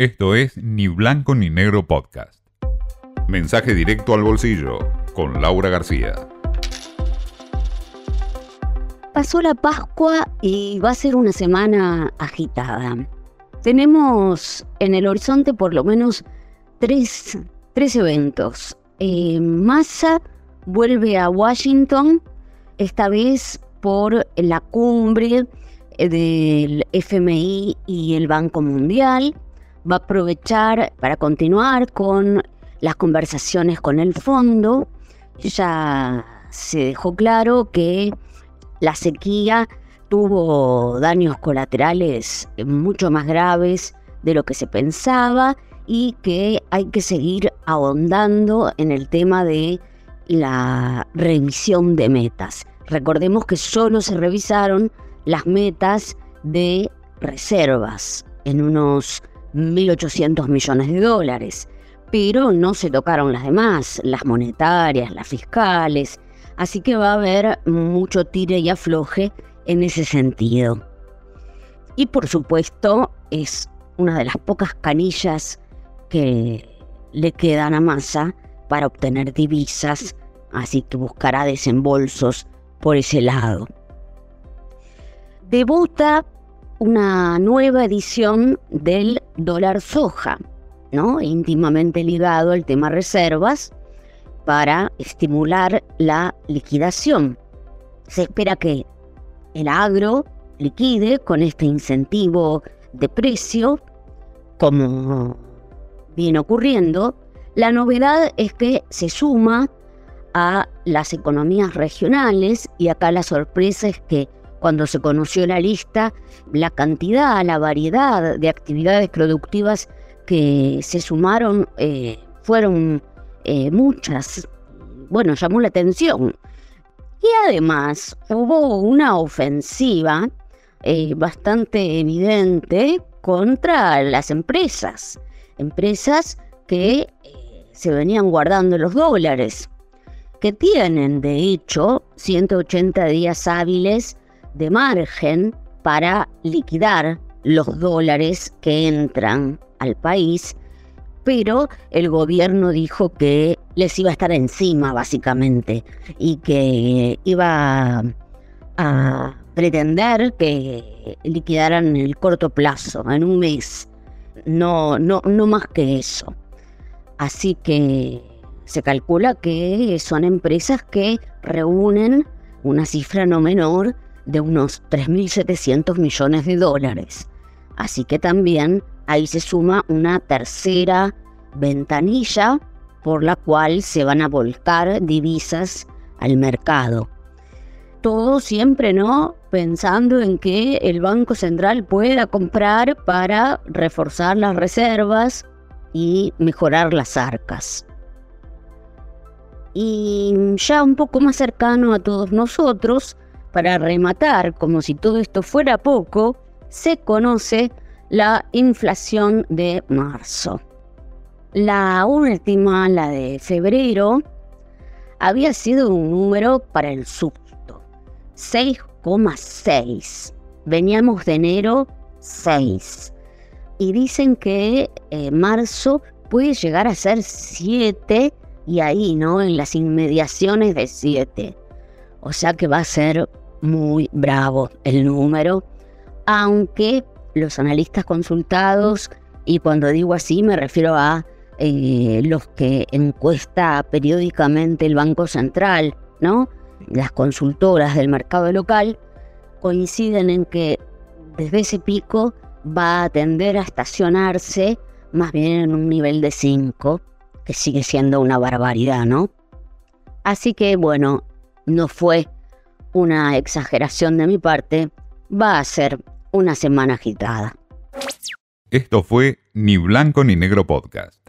Esto es Ni Blanco ni Negro Podcast. Mensaje directo al bolsillo con Laura García. Pasó la Pascua y va a ser una semana agitada. Tenemos en el horizonte por lo menos tres, eventos. Eh, Massa vuelve a Washington, esta vez por la cumbre del FMI y el Banco Mundial va a aprovechar para continuar con las conversaciones con el fondo. Ya se dejó claro que la sequía tuvo daños colaterales mucho más graves de lo que se pensaba y que hay que seguir ahondando en el tema de la revisión de metas. Recordemos que solo se revisaron las metas de reservas en unos 1.800 millones de dólares, pero no se tocaron las demás, las monetarias, las fiscales, así que va a haber mucho tire y afloje en ese sentido. Y por supuesto es una de las pocas canillas que le quedan a Massa para obtener divisas, así que buscará desembolsos por ese lado. Debuta una nueva edición del dólar soja, ¿no? íntimamente ligado al tema reservas, para estimular la liquidación. Se espera que el agro liquide con este incentivo de precio, como viene ocurriendo. La novedad es que se suma a las economías regionales y acá la sorpresa es que cuando se conoció la lista, la cantidad, la variedad de actividades productivas que se sumaron eh, fueron eh, muchas. Bueno, llamó la atención. Y además hubo una ofensiva eh, bastante evidente contra las empresas. Empresas que se venían guardando los dólares, que tienen de hecho 180 días hábiles de margen para liquidar los dólares que entran al país, pero el gobierno dijo que les iba a estar encima básicamente y que iba a pretender que liquidaran en el corto plazo, en un mes, no, no, no más que eso. Así que se calcula que son empresas que reúnen una cifra no menor de unos 3.700 millones de dólares. Así que también ahí se suma una tercera ventanilla por la cual se van a volcar divisas al mercado. Todo siempre, ¿no? Pensando en que el Banco Central pueda comprar para reforzar las reservas y mejorar las arcas. Y ya un poco más cercano a todos nosotros, para rematar, como si todo esto fuera poco, se conoce la inflación de marzo. La última, la de febrero, había sido un número para el susto, 6,6. Veníamos de enero 6. Y dicen que eh, marzo puede llegar a ser 7 y ahí, ¿no? En las inmediaciones de 7. O sea que va a ser muy bravo el número, aunque los analistas consultados, y cuando digo así me refiero a eh, los que encuesta periódicamente el Banco Central, ¿no? Las consultoras del mercado local coinciden en que desde ese pico va a tender a estacionarse más bien en un nivel de 5, que sigue siendo una barbaridad, ¿no? Así que bueno, no fue una exageración de mi parte, va a ser una semana agitada. Esto fue Ni Blanco ni Negro Podcast.